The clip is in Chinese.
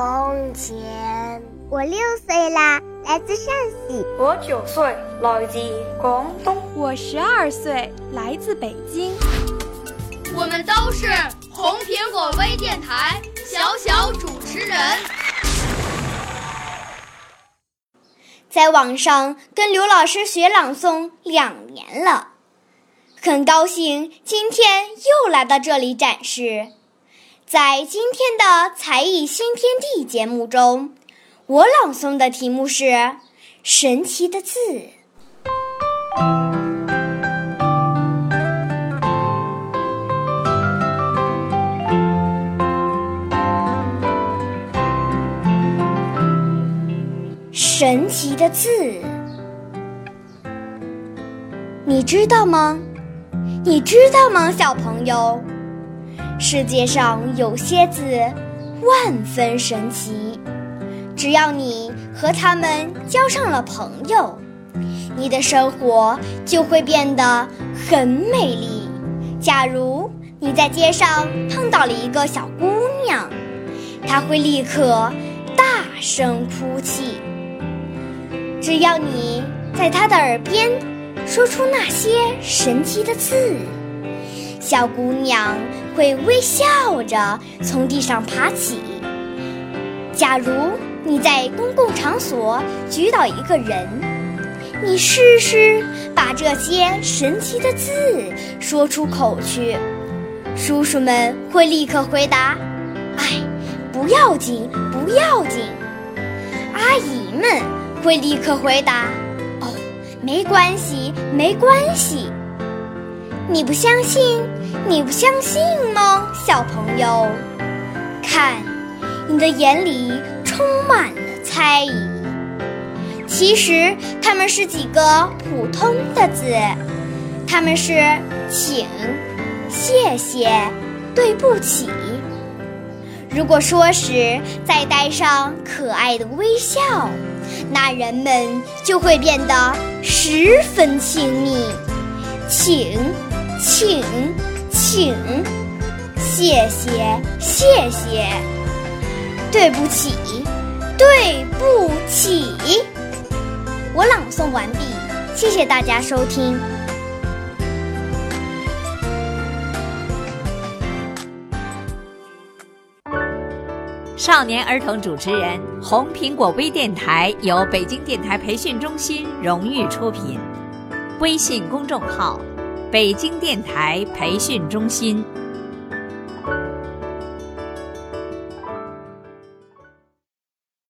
从前。我六岁啦，来自陕西。我九岁，来自广东。我十二岁，来自北京。我们都是红苹果微电台小小主持人。在网上跟刘老师学朗诵两年了，很高兴今天又来到这里展示。在今天的才艺新天地节目中，我朗诵的题目是《神奇的字》。神奇的字，你知道吗？你知道吗，小朋友？世界上有些字万分神奇，只要你和它们交上了朋友，你的生活就会变得很美丽。假如你在街上碰到了一个小姑娘，她会立刻大声哭泣。只要你在她的耳边说出那些神奇的字，小姑娘会微笑着从地上爬起。假如你在公共场所举倒一个人，你试试把这些神奇的字说出口去，叔叔们会立刻回答：“哎，不要紧，不要紧。”阿姨们会立刻回答：“哦，没关系，没关系。”你不相信？你不相信吗，小朋友？看，你的眼里充满了猜疑。其实它们是几个普通的字，它们是“请”“谢谢”“对不起”。如果说时再带上可爱的微笑，那人们就会变得十分亲密。请。请，请，谢谢，谢谢，对不起，对不起。我朗诵完毕，谢谢大家收听。少年儿童主持人，红苹果微电台由北京电台培训中心荣誉出品，微信公众号。北京电台培训中心。